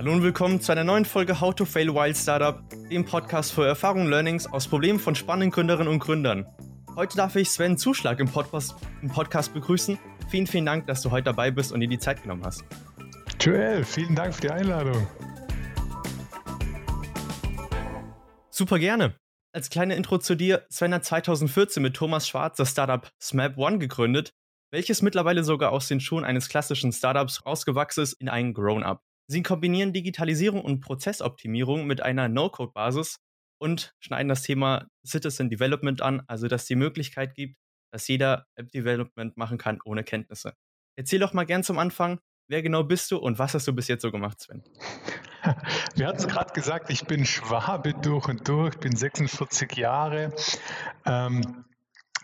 Hallo und willkommen zu einer neuen Folge How to Fail Wild Startup, dem Podcast für Erfahrungen und Learnings aus Problemen von spannenden Gründerinnen und Gründern. Heute darf ich Sven Zuschlag im Podcast, im Podcast begrüßen. Vielen, vielen Dank, dass du heute dabei bist und dir die Zeit genommen hast. Joel, vielen Dank für die Einladung. Super gerne. Als kleine Intro zu dir, Sven hat 2014 mit Thomas Schwarz das Startup SMAP One gegründet, welches mittlerweile sogar aus den Schuhen eines klassischen Startups rausgewachsen ist in ein Grown-up. Sie kombinieren Digitalisierung und Prozessoptimierung mit einer No-Code-Basis und schneiden das Thema Citizen Development an, also dass die Möglichkeit gibt, dass jeder App-Development machen kann ohne Kenntnisse. Erzähl doch mal gern zum Anfang, wer genau bist du und was hast du bis jetzt so gemacht, Sven? Wir hatten es gerade gesagt, ich bin Schwabe durch und durch, bin 46 Jahre. Ähm,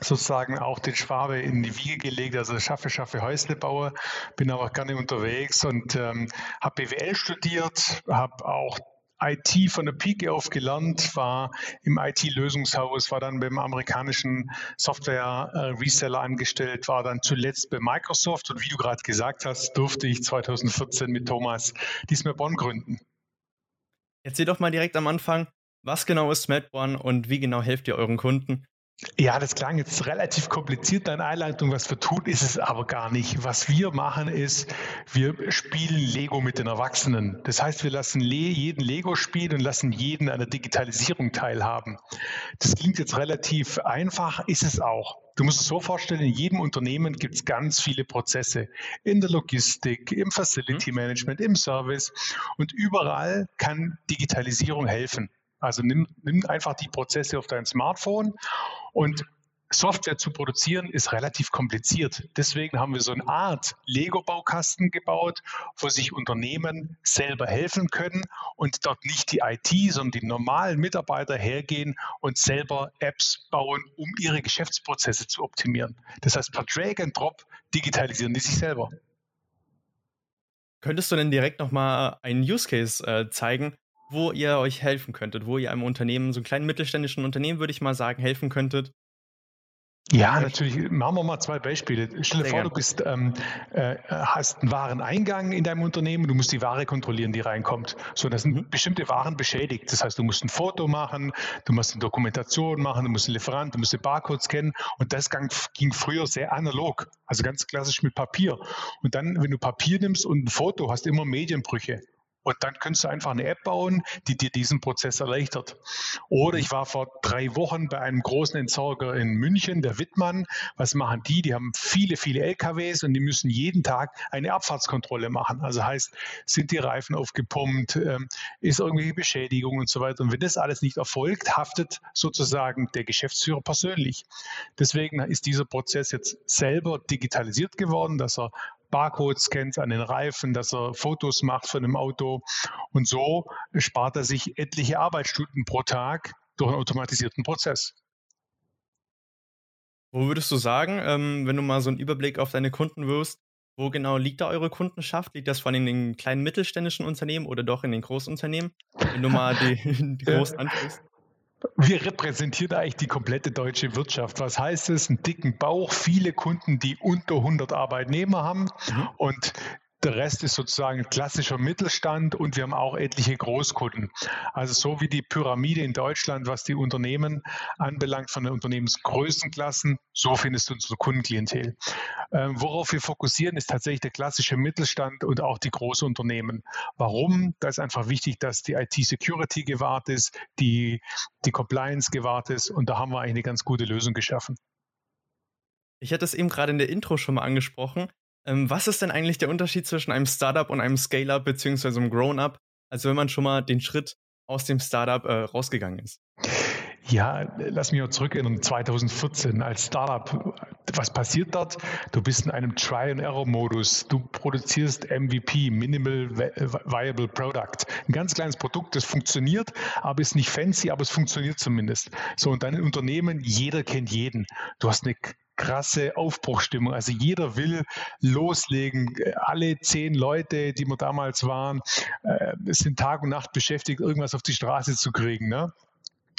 sozusagen auch den Schwabe in die Wiege gelegt, also schaffe, schaffe Häuslebauer, bin aber gerne unterwegs und ähm, habe BWL studiert, habe auch IT von der Pike auf gelernt, war im IT-Lösungshaus, war dann beim amerikanischen Software-Reseller angestellt, war dann zuletzt bei Microsoft und wie du gerade gesagt hast, durfte ich 2014 mit Thomas diesmal Bonn gründen. Erzähl doch mal direkt am Anfang, was genau ist SmartOne und wie genau helft ihr euren Kunden? Ja, das klang jetzt relativ kompliziert, deine Einleitung. Was wir tun, ist es aber gar nicht. Was wir machen, ist, wir spielen Lego mit den Erwachsenen. Das heißt, wir lassen jeden Lego spielen und lassen jeden an der Digitalisierung teilhaben. Das klingt jetzt relativ einfach, ist es auch. Du musst es so vorstellen, in jedem Unternehmen gibt es ganz viele Prozesse. In der Logistik, im Facility mhm. Management, im Service. Und überall kann Digitalisierung helfen. Also nimm, nimm einfach die Prozesse auf dein Smartphone und Software zu produzieren ist relativ kompliziert. Deswegen haben wir so eine Art Lego-Baukasten gebaut, wo sich Unternehmen selber helfen können und dort nicht die IT, sondern die normalen Mitarbeiter hergehen und selber Apps bauen, um ihre Geschäftsprozesse zu optimieren. Das heißt, per Drag and Drop digitalisieren die sich selber. Könntest du denn direkt nochmal einen Use Case äh, zeigen, wo ihr euch helfen könntet, wo ihr einem Unternehmen, so einem kleinen mittelständischen Unternehmen, würde ich mal sagen, helfen könntet, ja, natürlich. Machen wir mal zwei Beispiele. Stell dir vor, du bist, ähm, äh, hast einen Wareneingang in deinem Unternehmen, du musst die Ware kontrollieren, die reinkommt. So, da sind mhm. bestimmte Waren beschädigt. Das heißt, du musst ein Foto machen, du musst eine Dokumentation machen, du musst einen Lieferant, du musst den Barcode scannen. Und das ging, ging früher sehr analog, also ganz klassisch mit Papier. Und dann, wenn du Papier nimmst und ein Foto, hast du immer Medienbrüche. Und dann kannst du einfach eine App bauen, die dir diesen Prozess erleichtert. Oder ich war vor drei Wochen bei einem großen Entsorger in München, der Wittmann. Was machen die? Die haben viele, viele LKWs und die müssen jeden Tag eine Abfahrtskontrolle machen. Also heißt, sind die Reifen aufgepumpt, ähm, ist irgendwelche Beschädigung und so weiter. Und wenn das alles nicht erfolgt, haftet sozusagen der Geschäftsführer persönlich. Deswegen ist dieser Prozess jetzt selber digitalisiert geworden, dass er Barcodes scannt an den Reifen, dass er Fotos macht von dem Auto. Und so spart er sich etliche Arbeitsstunden pro Tag durch einen automatisierten Prozess. Wo würdest du sagen, ähm, wenn du mal so einen Überblick auf deine Kunden wirst, wo genau liegt da eure Kundenschaft? Liegt das vor allem in den kleinen mittelständischen Unternehmen oder doch in den Großunternehmen? Wenn du mal die, die großen ansprichst. Wir repräsentieren eigentlich die komplette deutsche Wirtschaft. Was heißt es? Einen dicken Bauch, viele Kunden, die unter 100 Arbeitnehmer haben mhm. und der Rest ist sozusagen klassischer Mittelstand und wir haben auch etliche Großkunden. Also so wie die Pyramide in Deutschland, was die Unternehmen anbelangt, von den Unternehmensgrößenklassen, so findest du unsere Kundenklientel. Ähm, worauf wir fokussieren, ist tatsächlich der klassische Mittelstand und auch die Großunternehmen. Warum? Da ist einfach wichtig, dass die IT-Security gewahrt ist, die, die Compliance gewahrt ist und da haben wir eigentlich eine ganz gute Lösung geschaffen. Ich hatte es eben gerade in der Intro schon mal angesprochen. Ähm, was ist denn eigentlich der Unterschied zwischen einem Startup und einem Scale-up beziehungsweise einem Grown-up? Also wenn man schon mal den Schritt aus dem Startup äh, rausgegangen ist. Ja, lass mich mal zurückerinnern. 2014 als Startup. Was passiert dort? Du bist in einem Try-and-Error-Modus. Du produzierst MVP, Minimal Viable Product. Ein ganz kleines Produkt, das funktioniert, aber ist nicht fancy, aber es funktioniert zumindest. So, und dein Unternehmen, jeder kennt jeden. Du hast eine krasse Aufbruchstimmung. Also jeder will loslegen. Alle zehn Leute, die wir damals waren, äh, sind Tag und Nacht beschäftigt, irgendwas auf die Straße zu kriegen. Ne?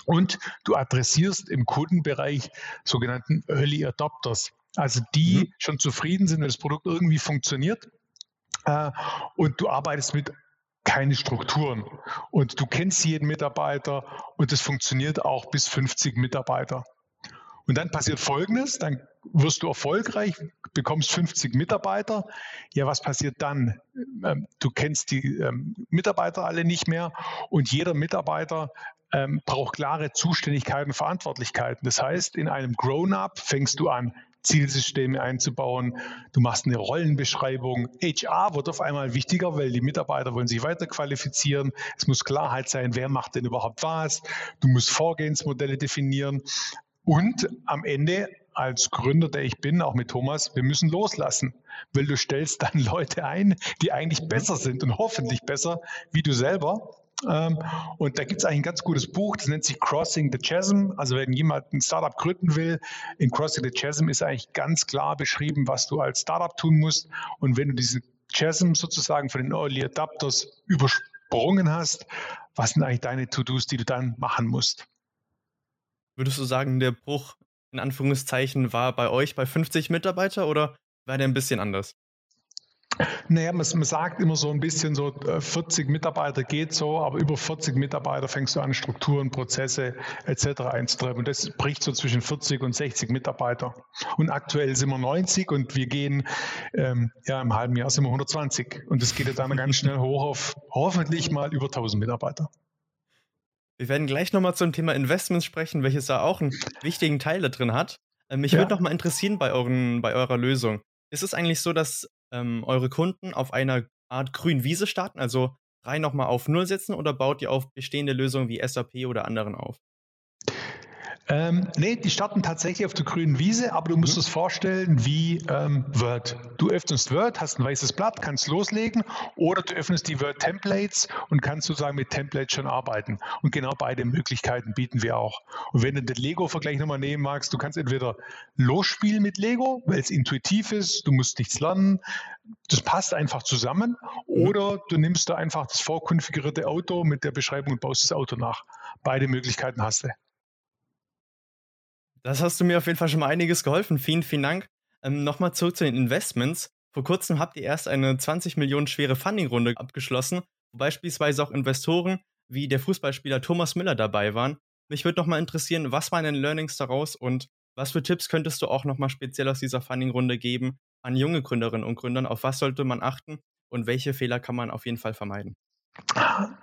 Und du adressierst im Kundenbereich sogenannten Early Adopters. Also die mhm. schon zufrieden sind, wenn das Produkt irgendwie funktioniert. Äh, und du arbeitest mit keine Strukturen. Und du kennst jeden Mitarbeiter und es funktioniert auch bis 50 Mitarbeiter. Und dann passiert Folgendes, dann wirst du erfolgreich, bekommst 50 Mitarbeiter. Ja, was passiert dann? Ähm, du kennst die ähm, Mitarbeiter alle nicht mehr und jeder Mitarbeiter ähm, braucht klare Zuständigkeiten Verantwortlichkeiten. Das heißt, in einem Grown-up fängst du an, Zielsysteme einzubauen. Du machst eine Rollenbeschreibung. HR wird auf einmal wichtiger, weil die Mitarbeiter wollen sich weiter qualifizieren. Es muss Klarheit sein, wer macht denn überhaupt was. Du musst Vorgehensmodelle definieren. Und am Ende als Gründer, der ich bin, auch mit Thomas, wir müssen loslassen, weil du stellst dann Leute ein, die eigentlich besser sind und hoffentlich besser wie du selber. Ähm, und da gibt es eigentlich ein ganz gutes Buch, das nennt sich Crossing the Chasm. Also wenn jemand ein Startup gründen will, in Crossing the Chasm ist eigentlich ganz klar beschrieben, was du als Startup tun musst. Und wenn du diese Chasm sozusagen von den Early Adapters übersprungen hast, was sind eigentlich deine To-Dos, die du dann machen musst? Würdest du sagen, der Bruch in Anführungszeichen war bei euch bei 50 Mitarbeiter oder war der ein bisschen anders? Naja, man, man, sagt immer so ein bisschen so, 40 äh, Mitarbeiter geht so, aber über 40 Mitarbeiter fängst du an, Strukturen, Prozesse etc. einzutreiben. Und das bricht so zwischen 40 und 60 Mitarbeiter. Und aktuell sind wir 90 und wir gehen, ähm, ja, im halben Jahr sind wir 120. Und das geht dann ganz schnell hoch auf hoffentlich mal über 1000 Mitarbeiter. Wir werden gleich nochmal zum Thema Investments sprechen, welches da auch einen wichtigen Teil da drin hat. Ähm, mich ja. würde nochmal interessieren bei, euren, bei eurer Lösung. Ist es eigentlich so, dass ähm, eure Kunden auf einer Art grünen Wiese starten, also rein nochmal auf Null setzen oder baut ihr auf bestehende Lösungen wie SAP oder anderen auf? Ähm, nee, die starten tatsächlich auf der grünen Wiese, aber du musst mhm. es vorstellen wie ähm, Word. Du öffnest Word, hast ein weißes Blatt, kannst loslegen oder du öffnest die Word Templates und kannst sozusagen mit Templates schon arbeiten. Und genau beide Möglichkeiten bieten wir auch. Und wenn du den Lego-Vergleich nochmal nehmen magst, du kannst entweder losspielen mit Lego, weil es intuitiv ist, du musst nichts lernen, das passt einfach zusammen, mhm. oder du nimmst da einfach das vorkonfigurierte Auto mit der Beschreibung und baust das Auto nach. Beide Möglichkeiten hast du. Das hast du mir auf jeden Fall schon mal einiges geholfen. Vielen, vielen Dank. Ähm, Nochmal zurück zu den Investments. Vor kurzem habt ihr erst eine 20 Millionen schwere Funding-Runde abgeschlossen, wo beispielsweise auch Investoren wie der Fußballspieler Thomas Müller dabei waren. Mich würde nochmal interessieren, was waren denn Learnings daraus und was für Tipps könntest du auch nochmal speziell aus dieser Funding-Runde geben an junge Gründerinnen und Gründern? Auf was sollte man achten und welche Fehler kann man auf jeden Fall vermeiden?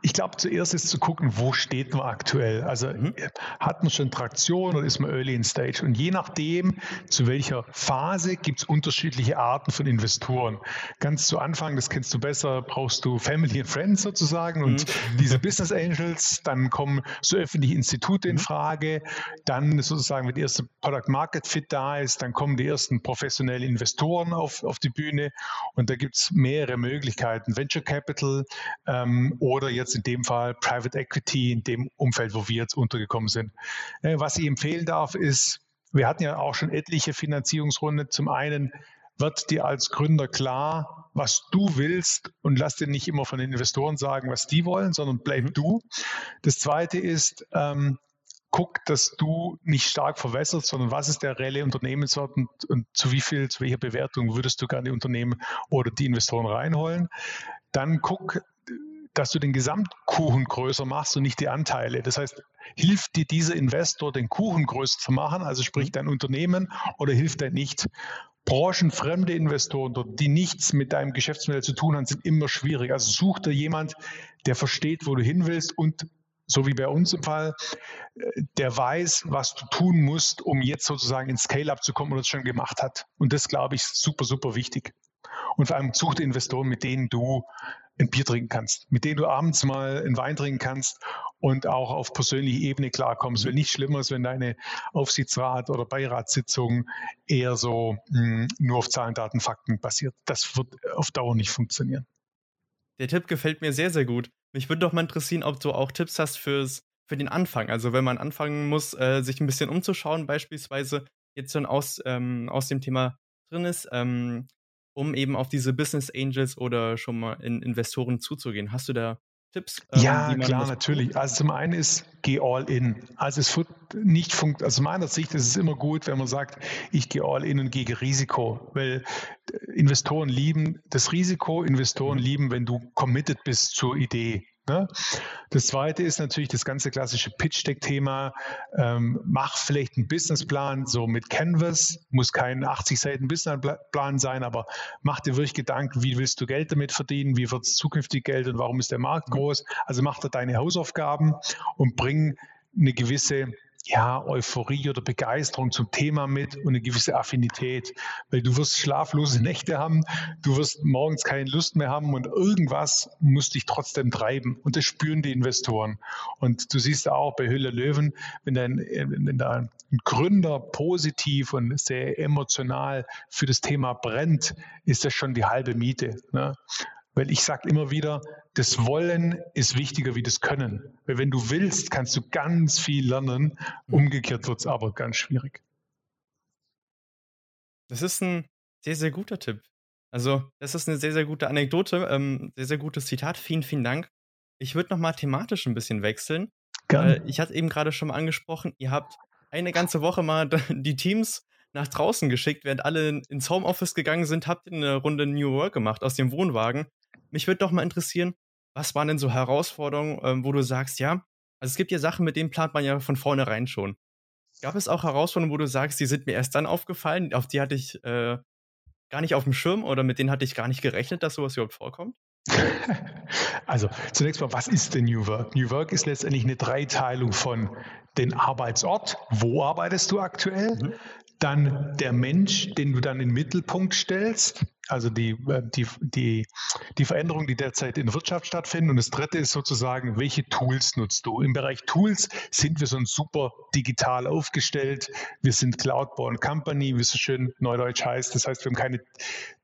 Ich glaube, zuerst ist zu gucken, wo steht man aktuell. Also mhm. hat man schon Traktion oder ist man early in stage? Und je nachdem, zu welcher Phase, gibt es unterschiedliche Arten von Investoren. Ganz zu Anfang, das kennst du besser, brauchst du Family and Friends sozusagen und mhm. diese Business Angels, dann kommen so öffentliche Institute in mhm. Frage, dann sozusagen, wenn der erste Product Market Fit da ist, dann kommen die ersten professionellen Investoren auf, auf die Bühne und da gibt es mehrere Möglichkeiten. Venture Capital, ähm, oder jetzt in dem Fall Private Equity in dem Umfeld, wo wir jetzt untergekommen sind. Äh, was ich empfehlen darf, ist, wir hatten ja auch schon etliche Finanzierungsrunden. Zum einen wird dir als Gründer klar, was du willst und lass dir nicht immer von den Investoren sagen, was die wollen, sondern bleib mhm. du. Das zweite ist, ähm, guck, dass du nicht stark verwässerst, sondern was ist der reelle Unternehmenswert und, und, zu wie viel, zu welcher Bewertung würdest du gerne die Unternehmen oder die Investoren reinholen. Dann guck, dass du den Gesamtkuchen größer machst und nicht die Anteile. Das heißt, hilft dir dieser Investor, den Kuchen größer zu machen, also sprich dein Unternehmen, oder hilft er nicht? Branchenfremde Investoren, die nichts mit deinem Geschäftsmodell zu tun haben, sind immer schwierig. Also such dir jemand, der versteht, wo du hin willst und so wie bei uns im Fall, der weiß, was du tun musst, um jetzt sozusagen ins Scale-up zu kommen und das schon gemacht hat. Und das, glaube ich, ist super, super wichtig. Und vor allem such dir Investoren, mit denen du ein Bier trinken kannst, mit denen du abends mal einen Wein trinken kannst und auch auf persönlicher Ebene klarkommst. Weil nichts Schlimmeres, wenn deine Aufsichtsrat- oder Beiratssitzung eher so mh, hm, nur auf Zahlen, Daten, Fakten basiert. Das wird auf Dauer nicht funktionieren. Der Tipp gefällt mir sehr, sehr gut. Mich würde doch mal interessieren, ob du auch Tipps hast fürs, für den Anfang. Also wenn man anfangen muss, äh, sich ein bisschen umzuschauen, beispielsweise jetzt schon aus, ähm, aus dem Thema drin ist. Ähm, um eben auf diese Business Angels oder schon mal in Investoren zuzugehen. Hast du da Tipps? Ähm, ja, klar, natürlich. Also zum einen ist, geh all in. Also es wird nicht funktionieren, also aus meiner Sicht ist es immer gut, wenn man sagt, ich gehe all in und gehe Risiko, weil äh, Investoren lieben das Risiko, Investoren mhm. lieben, wenn du committed bist zur Idee. Ne? Das zweite ist natürlich das ganze klassische Pitch-Deck-Thema. Ähm, mach vielleicht einen Businessplan, so mit Canvas, muss kein 80 Seiten Businessplan sein, aber mach dir wirklich Gedanken, wie willst du Geld damit verdienen, wie wird es zukünftig Geld und warum ist der Markt groß. Also mach da deine Hausaufgaben und bring eine gewisse ja, Euphorie oder Begeisterung zum Thema mit und eine gewisse Affinität, weil du wirst schlaflose Nächte haben, du wirst morgens keine Lust mehr haben und irgendwas muss dich trotzdem treiben und das spüren die Investoren. Und du siehst auch bei Hülle Löwen, wenn ein, wenn ein Gründer positiv und sehr emotional für das Thema brennt, ist das schon die halbe Miete. Ne? Weil ich sage immer wieder, das Wollen ist wichtiger wie das Können. Weil wenn du willst, kannst du ganz viel lernen. Mhm. Umgekehrt wird es aber ganz schwierig. Das ist ein sehr, sehr guter Tipp. Also, das ist eine sehr, sehr gute Anekdote, ähm, sehr, sehr gutes Zitat. Vielen, vielen Dank. Ich würde nochmal thematisch ein bisschen wechseln. Gerne. ich hatte eben gerade schon mal angesprochen, ihr habt eine ganze Woche mal die Teams nach draußen geschickt, während alle ins Homeoffice gegangen sind, habt ihr eine Runde New Work gemacht aus dem Wohnwagen. Mich würde doch mal interessieren, was waren denn so Herausforderungen, ähm, wo du sagst, ja, also es gibt ja Sachen, mit denen plant man ja von vornherein schon. Gab es auch Herausforderungen, wo du sagst, die sind mir erst dann aufgefallen, auf die hatte ich äh, gar nicht auf dem Schirm oder mit denen hatte ich gar nicht gerechnet, dass sowas überhaupt vorkommt? Also zunächst mal, was ist denn New Work? New Work ist letztendlich eine Dreiteilung von den Arbeitsort, wo arbeitest du aktuell, mhm. dann der Mensch, den du dann in den Mittelpunkt stellst, also die, äh, die, die, die Veränderungen, die derzeit in der Wirtschaft stattfinden. Und das dritte ist sozusagen, welche Tools nutzt du? Im Bereich Tools sind wir so super digital aufgestellt. Wir sind Cloud-Born Company, wie es so schön neudeutsch heißt. Das heißt, wir haben keine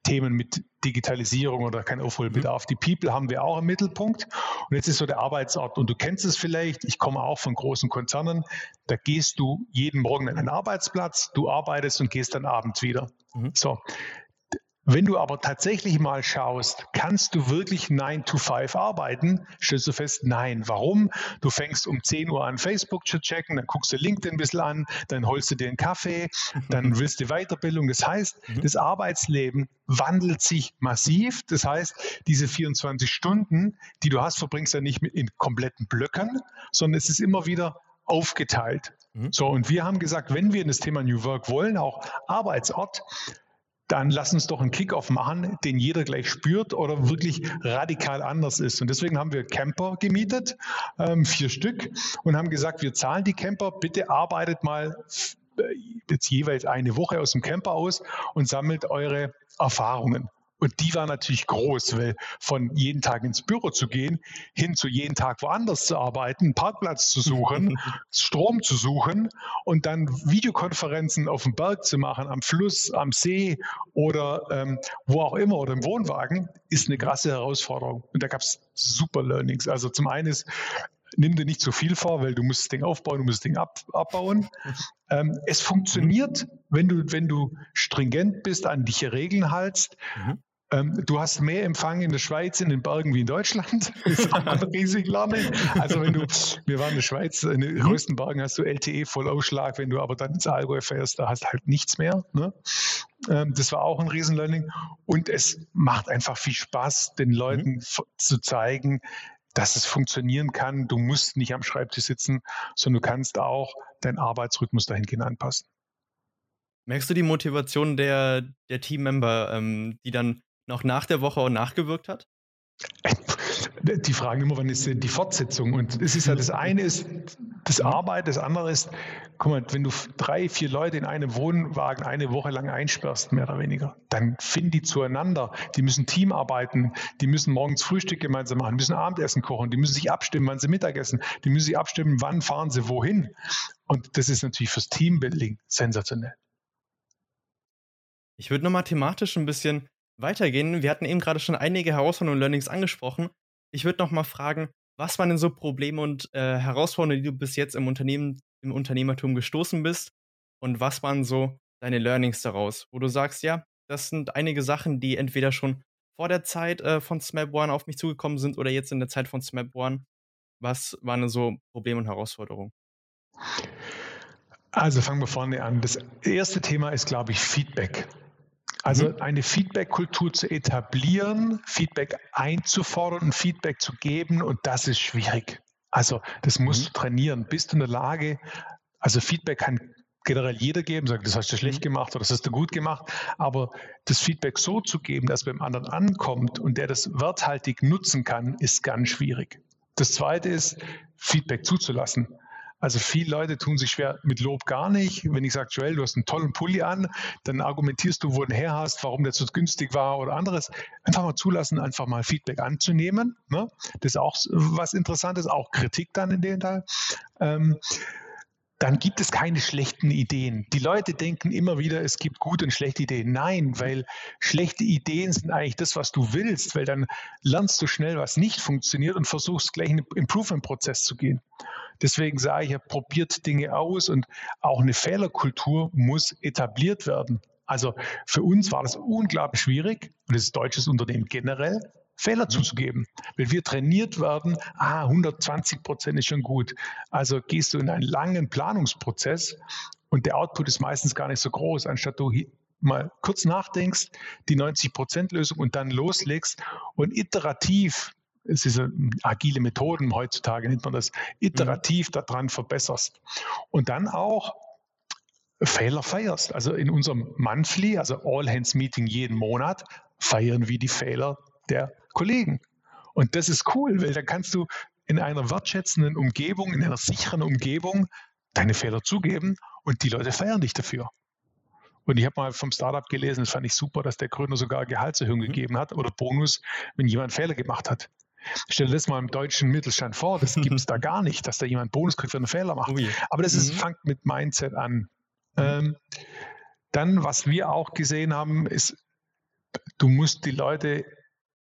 Themen mit Digitalisierung oder kein Aufholbedarf. Mhm. Die People haben wir auch im Mittelpunkt. Und jetzt ist so der Arbeitsort. Und du kennst es vielleicht. Ich komme auch von großen Konzernen. Da gehst du jeden Morgen an einen Arbeitsplatz, du arbeitest und gehst dann abends wieder. Mhm. So. Wenn du aber tatsächlich mal schaust, kannst du wirklich 9 to 5 arbeiten, stellst du fest, nein. Warum? Du fängst um 10 Uhr an, Facebook zu checken, dann guckst du LinkedIn ein bisschen an, dann holst du dir einen Kaffee, dann willst du Weiterbildung. Das heißt, mhm. das Arbeitsleben wandelt sich massiv. Das heißt, diese 24 Stunden, die du hast, verbringst du nicht in kompletten Blöcken, sondern es ist immer wieder aufgeteilt. Mhm. So, und wir haben gesagt, wenn wir in das Thema New Work wollen, auch Arbeitsort, dann lass uns doch einen Kickoff machen, den jeder gleich spürt oder wirklich radikal anders ist. Und deswegen haben wir Camper gemietet, ähm, vier Stück, und haben gesagt, wir zahlen die Camper, bitte arbeitet mal äh, jetzt jeweils eine Woche aus dem Camper aus und sammelt eure Erfahrungen. Und die war natürlich groß, weil von jeden Tag ins Büro zu gehen, hin zu jeden Tag woanders zu arbeiten, einen Parkplatz zu suchen, Strom zu suchen und dann Videokonferenzen auf dem Berg zu machen, am Fluss, am See oder ähm, wo auch immer oder im Wohnwagen, ist eine krasse Herausforderung. Und da gab es super Learnings. Also zum einen ist, nimm dir nicht zu viel vor, weil du musst das Ding aufbauen, du musst das Ding ab, abbauen. Ähm, es funktioniert, wenn du, wenn du stringent bist, an dich Regeln haltst. Mhm. Ähm, du hast mehr Empfang in der Schweiz in den Bergen wie in Deutschland. Das ist ein riesig Lernen. Also wenn du, wir waren in der Schweiz, in den mhm. größten Bergen hast du LTE Vollausschlag, wenn du aber dann ins Allgäu fährst, da hast du halt nichts mehr. Ne? Ähm, das war auch ein Riesenlearning. Und es macht einfach viel Spaß, den Leuten mhm. zu zeigen, dass es funktionieren kann. Du musst nicht am Schreibtisch sitzen, sondern du kannst auch deinen Arbeitsrhythmus dahingehend anpassen. Merkst du die Motivation der, der Teammember, ähm, die dann noch nach der Woche auch nachgewirkt hat? Die fragen immer, wann ist denn die Fortsetzung? Und es ist ja das eine ist das Arbeit, das andere ist, guck mal, wenn du drei, vier Leute in einem Wohnwagen eine Woche lang einsperrst, mehr oder weniger, dann finden die zueinander. Die müssen Team arbeiten, die müssen morgens Frühstück gemeinsam machen, die müssen Abendessen kochen, die müssen sich abstimmen, wann sie Mittagessen, die müssen sich abstimmen, wann fahren sie wohin. Und das ist natürlich fürs Teambuilding sensationell. Ich würde nochmal thematisch ein bisschen weitergehen. Wir hatten eben gerade schon einige Herausforderungen und Learnings angesprochen. Ich würde noch mal fragen, was waren denn so Probleme und äh, Herausforderungen, die du bis jetzt im Unternehmen, im Unternehmertum gestoßen bist? Und was waren so deine Learnings daraus, wo du sagst, ja, das sind einige Sachen, die entweder schon vor der Zeit äh, von SMAP One auf mich zugekommen sind oder jetzt in der Zeit von SMAP One? Was waren so Probleme und Herausforderungen? Also fangen wir vorne an. Das erste Thema ist, glaube ich, Feedback. Also mhm. eine Feedback-Kultur zu etablieren, Feedback einzufordern und Feedback zu geben und das ist schwierig. Also das musst mhm. du trainieren. Bist du in der Lage, also Feedback kann generell jeder geben, sagt, das hast du schlecht mhm. gemacht oder das hast du gut gemacht, aber das Feedback so zu geben, dass beim anderen ankommt und der das werthaltig nutzen kann, ist ganz schwierig. Das zweite ist, Feedback zuzulassen. Also viele Leute tun sich schwer mit Lob gar nicht. Wenn ich sage, Joel, du hast einen tollen Pulli an, dann argumentierst du, wo du her hast, warum der zu günstig war oder anderes. Einfach mal zulassen, einfach mal Feedback anzunehmen. Ne? Das ist auch was Interessantes, auch Kritik dann in dem Teil. Ähm, dann gibt es keine schlechten Ideen. Die Leute denken immer wieder, es gibt gute und schlechte Ideen. Nein, weil schlechte Ideen sind eigentlich das, was du willst, weil dann lernst du schnell, was nicht funktioniert und versuchst gleich in den Improvement-Prozess zu gehen. Deswegen sage ich, ja, probiert Dinge aus und auch eine Fehlerkultur muss etabliert werden. Also für uns war das unglaublich schwierig und das ist deutsches Unternehmen generell, Fehler mhm. zuzugeben. Weil wir trainiert werden, ah, 120 Prozent ist schon gut. Also gehst du in einen langen Planungsprozess und der Output ist meistens gar nicht so groß, anstatt du mal kurz nachdenkst, die 90 Prozent Lösung und dann loslegst und iterativ es ist agile Methoden heutzutage nennt man das, iterativ mhm. daran verbesserst. Und dann auch Fehler feierst. Also in unserem Monthly, also All Hands Meeting jeden Monat, feiern wir die Fehler der Kollegen. Und das ist cool, weil dann kannst du in einer wertschätzenden Umgebung, in einer sicheren Umgebung deine Fehler zugeben und die Leute feiern dich dafür. Und ich habe mal vom Startup gelesen, das fand ich super, dass der Gründer sogar Gehaltserhöhung mhm. gegeben hat oder Bonus, wenn jemand Fehler gemacht hat. Stell dir das mal im deutschen Mittelstand vor, das gibt es da gar nicht, dass da jemand Bonus kriegt, wenn er einen Fehler macht. Ui. Aber das ist, mhm. fängt mit Mindset an. Mhm. Ähm, dann, was wir auch gesehen haben, ist, du musst die Leute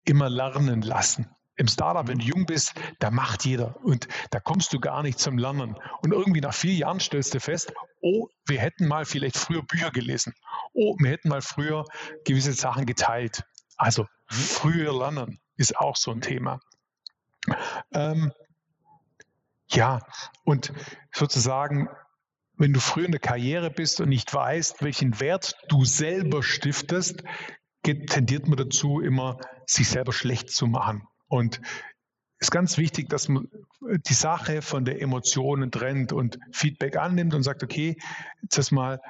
immer lernen lassen. Im Startup, wenn du jung bist, da macht jeder und da kommst du gar nicht zum Lernen. Und irgendwie nach vier Jahren stellst du fest, oh, wir hätten mal vielleicht früher Bücher gelesen. Oh, wir hätten mal früher gewisse Sachen geteilt. Also früher lernen ist auch so ein Thema. Ähm, ja, und sozusagen, wenn du früher in der Karriere bist und nicht weißt, welchen Wert du selber stiftest, tendiert man dazu, immer sich selber schlecht zu machen. Und es ist ganz wichtig, dass man die Sache von der Emotionen trennt und Feedback annimmt und sagt, okay, jetzt mal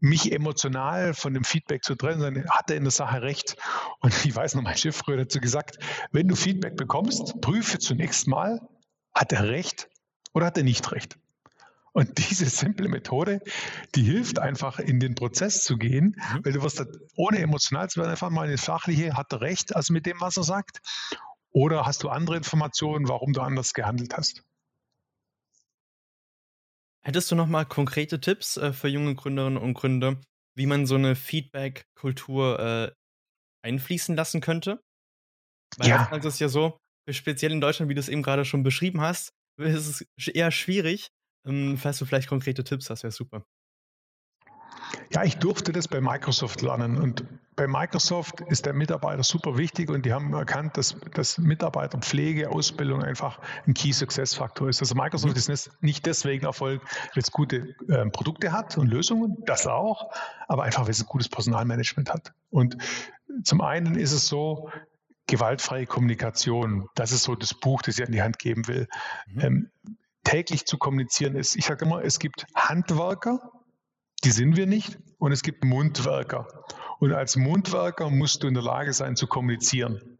mich emotional von dem Feedback zu trennen, dann hat er in der Sache recht. Und ich weiß noch, mein Chef früher dazu gesagt, wenn du Feedback bekommst, prüfe zunächst mal, hat er recht oder hat er nicht recht. Und diese simple Methode, die hilft einfach in den Prozess zu gehen, mhm. weil du wirst ohne emotional zu werden, einfach mal eine fachliche, hat er recht, also mit dem, was er sagt? Oder hast du andere Informationen, warum du anders gehandelt hast? Hättest du noch mal konkrete Tipps äh, für junge Gründerinnen und Gründer, wie man so eine Feedback-Kultur äh, einfließen lassen könnte? Weil ja. oftmals ist ja so, speziell in Deutschland, wie du es eben gerade schon beschrieben hast, ist es eher schwierig, falls du vielleicht konkrete Tipps hast, wäre super. Ja, ich durfte das bei Microsoft lernen und bei Microsoft ist der Mitarbeiter super wichtig und die haben erkannt, dass, dass Mitarbeiterpflege, Ausbildung einfach ein Key Success Faktor ist. Also Microsoft mhm. ist nicht deswegen Erfolg, weil es gute äh, Produkte hat und Lösungen, das auch, aber einfach, weil es ein gutes Personalmanagement hat. Und zum einen ist es so, gewaltfreie Kommunikation, das ist so das Buch, das ich an die Hand geben will. Mhm. Ähm, täglich zu kommunizieren ist. Ich sage immer, es gibt Handwerker, die sind wir nicht, und es gibt Mundwerker. Und als Mundwerker musst du in der Lage sein zu kommunizieren.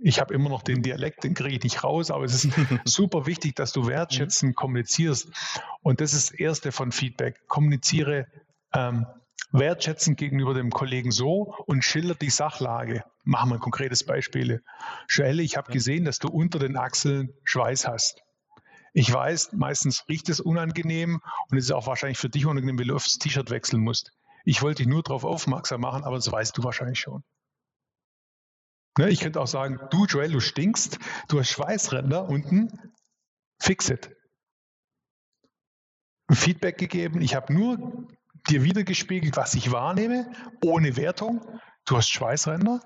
Ich habe immer noch den Dialekt, den kriege ich nicht raus, aber es ist super wichtig, dass du wertschätzend kommunizierst. Und das ist das Erste von Feedback. Kommuniziere ähm, wertschätzend gegenüber dem Kollegen so und schilder die Sachlage. Machen wir ein konkretes Beispiel. Joelle, ich habe gesehen, dass du unter den Achseln Schweiß hast. Ich weiß, meistens riecht es unangenehm und es ist auch wahrscheinlich für dich unangenehm, wenn du aufs T-Shirt wechseln musst. Ich wollte dich nur darauf aufmerksam machen, aber das weißt du wahrscheinlich schon. Ne, ich könnte auch sagen, du Joel, du stinkst, du hast Schweißränder unten, fix it. Feedback gegeben, ich habe nur dir wiedergespiegelt, was ich wahrnehme, ohne Wertung. Du hast Schweißränder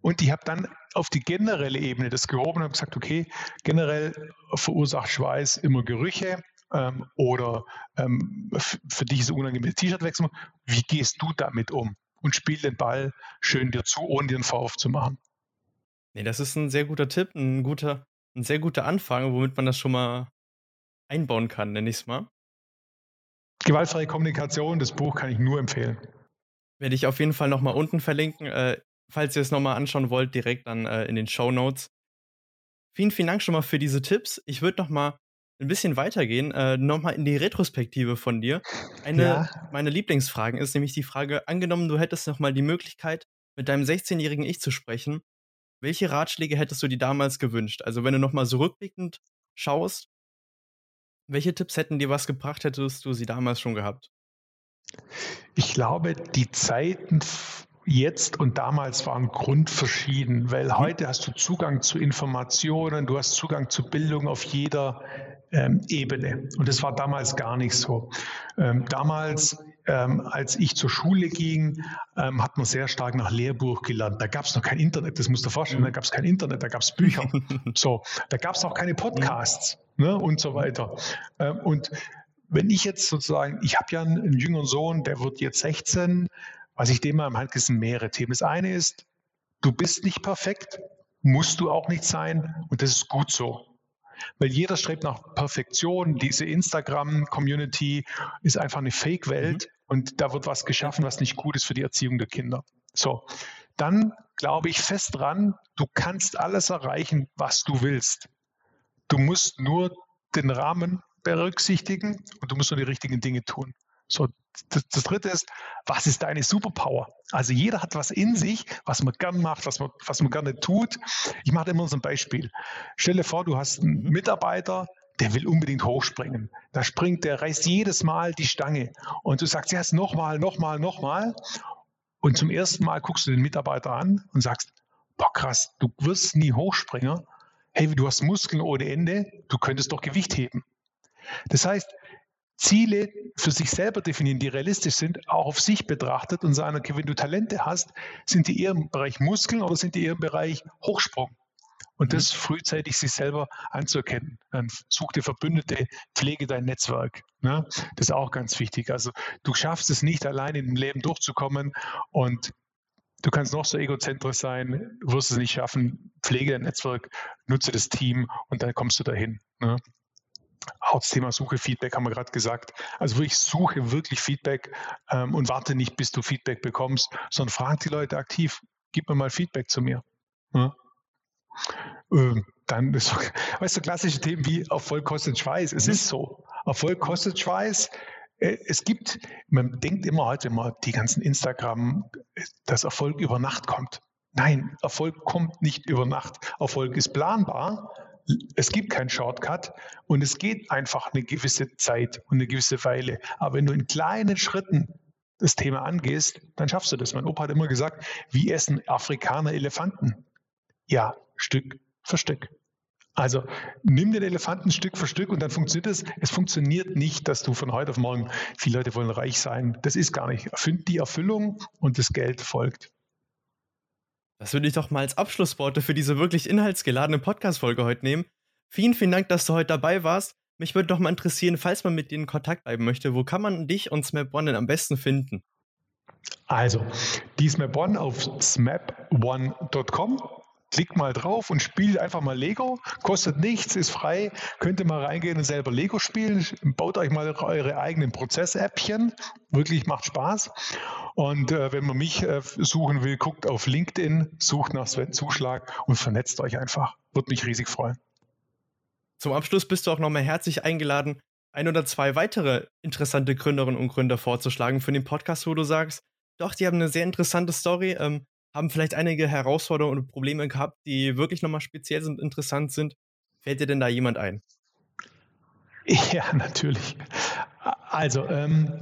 Und ich habe dann auf die generelle Ebene das gehoben und gesagt, okay, generell verursacht Schweiß immer Gerüche ähm, oder ähm, für dich ist es unangenehm, T-Shirt wechseln. Wie gehst du damit um? Und spiel den Ball schön dir zu, ohne dir einen Vorwurf zu machen. Nee, das ist ein sehr guter Tipp, ein guter, ein sehr guter Anfang, womit man das schon mal einbauen kann, nenne ich es mal. Gewaltfreie Kommunikation, das Buch kann ich nur empfehlen. Werde ich auf jeden Fall nochmal unten verlinken. Falls ihr es nochmal anschauen wollt, direkt dann äh, in den Show Notes. Vielen, vielen Dank schon mal für diese Tipps. Ich würde nochmal ein bisschen weitergehen, äh, nochmal in die Retrospektive von dir. Eine ja. meiner Lieblingsfragen ist nämlich die Frage, angenommen, du hättest nochmal die Möglichkeit, mit deinem 16-jährigen Ich zu sprechen, welche Ratschläge hättest du dir damals gewünscht? Also wenn du nochmal so rückblickend schaust, welche Tipps hätten dir was gebracht, hättest du sie damals schon gehabt? Ich glaube, die Zeiten jetzt und damals waren grundverschieden, weil mhm. heute hast du Zugang zu Informationen, du hast Zugang zu Bildung auf jeder ähm, Ebene. Und das war damals gar nicht so. Ähm, damals ähm, als ich zur Schule ging, ähm, hat man sehr stark nach Lehrbuch gelernt. Da gab es noch kein Internet, das musst du dir vorstellen, da gab es kein Internet, da gab es Bücher. so, da gab es auch keine Podcasts ne, und so weiter. Ähm, und wenn ich jetzt sozusagen, ich habe ja einen, einen, jüngeren Sohn, der wird jetzt 16, was ich dem mal im Hand sind mehrere Themen. Das eine ist, du bist nicht perfekt, musst du auch nicht sein und das ist gut so. Weil jeder strebt nach Perfektion. Diese Instagram-Community ist einfach eine Fake-Welt mhm. und da wird was geschaffen, was nicht gut ist für die Erziehung der Kinder. So, dann glaube ich fest dran, du kannst alles erreichen, was du willst. Du musst nur den Rahmen berücksichtigen und du musst nur die richtigen Dinge tun. So, das, das, dritte ist, was ist deine Superpower? Also jeder hat was in sich, was man gern macht, was man, was man gerne tut. Ich mache immer so ein Beispiel. Stell dir vor, du hast einen mhm. Mitarbeiter, der will unbedingt hochspringen. Da springt der, reißt jedes Mal die Stange. Und du sagst jetzt nochmal, nochmal, nochmal. Und zum ersten Mal guckst du den Mitarbeiter an und sagst, boah krass, du wirst nie Hochspringer. Hey, du hast Muskeln ohne Ende, du könntest doch Gewicht heben. Das heißt, Ziele für sich selber definieren, die realistisch sind, auch auf sich betrachtet und sagen, okay, wenn du Talente hast, sind die eher im Bereich Muskeln oder sind die eher im Bereich Hochsprung? Und das mhm. frühzeitig sich selber anzuerkennen. Dann such dir Verbündete, pflege dein Netzwerk. Ne? Das ist auch ganz wichtig. Also du schaffst es nicht, allein im Leben durchzukommen und du kannst noch so egozentrisch sein, wirst es nicht schaffen, pflege dein Netzwerk, nutze das Team und dann kommst du dahin. Ne? Auch das Thema Suche, Feedback haben wir gerade gesagt. Also ich suche wirklich Feedback ähm, und warte nicht, bis du Feedback bekommst, sondern frag die Leute aktiv, gib mir mal Feedback zu mir. Ja? Ähm, dann ist, weißt du, klassische Themen wie Erfolg kostet Schweiß. Es mhm. ist so. Erfolg kostet Schweiß. Äh, es gibt, man denkt immer heute immer, die ganzen Instagram, dass Erfolg über Nacht kommt. Nein, Erfolg kommt nicht über Nacht. Erfolg ist planbar es gibt keinen Shortcut und es geht einfach eine gewisse Zeit und eine gewisse Weile. Aber wenn du in kleinen Schritten das Thema angehst, dann schaffst du das. Mein Opa hat immer gesagt, wie essen Afrikaner Elefanten? Ja, Stück für Stück. Also nimm den Elefanten Stück für Stück und dann funktioniert es. Es funktioniert nicht, dass du von heute auf morgen, viele Leute wollen reich sein. Das ist gar nicht. Find die Erfüllung und das Geld folgt. Das würde ich doch mal als Abschlussworte für diese wirklich inhaltsgeladene Podcast-Folge heute nehmen. Vielen, vielen Dank, dass du heute dabei warst. Mich würde doch mal interessieren, falls man mit dir in Kontakt bleiben möchte, wo kann man dich und Smap One denn am besten finden? Also, die Smap One auf smapone.com klick mal drauf und spielt einfach mal Lego. Kostet nichts, ist frei. Könnt ihr mal reingehen und selber Lego spielen. Baut euch mal eure eigenen Prozess-Appchen. Wirklich macht Spaß. Und äh, wenn man mich äh, suchen will, guckt auf LinkedIn, sucht nach Sven Zuschlag und vernetzt euch einfach. Würde mich riesig freuen. Zum Abschluss bist du auch nochmal herzlich eingeladen, ein oder zwei weitere interessante Gründerinnen und Gründer vorzuschlagen für den Podcast, wo du sagst, doch, die haben eine sehr interessante Story. Ähm, haben vielleicht einige Herausforderungen und Probleme gehabt, die wirklich nochmal speziell sind, interessant sind. Fällt dir denn da jemand ein? Ja, natürlich. Also, ähm,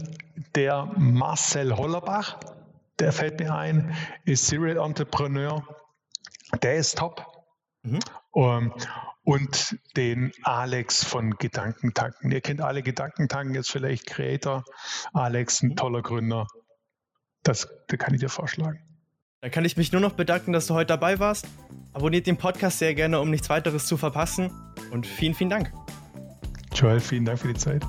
der Marcel Hollerbach, der fällt mir ein, ist Serial Entrepreneur. Der ist top. Mhm. Um, ähm, und den Alex von Gedankentanken. Ihr kennt alle Gedankentanken, jetzt vielleicht Creator. Alex, ein mhm. toller Gründer. Das, das kann ich dir vorschlagen. Da kann ich mich nur noch bedanken, dass du heute dabei warst. Abonniert den Podcast sehr gerne, um nichts weiteres zu verpassen. Und vielen, vielen Dank. Joel, vielen Dank für die Zeit.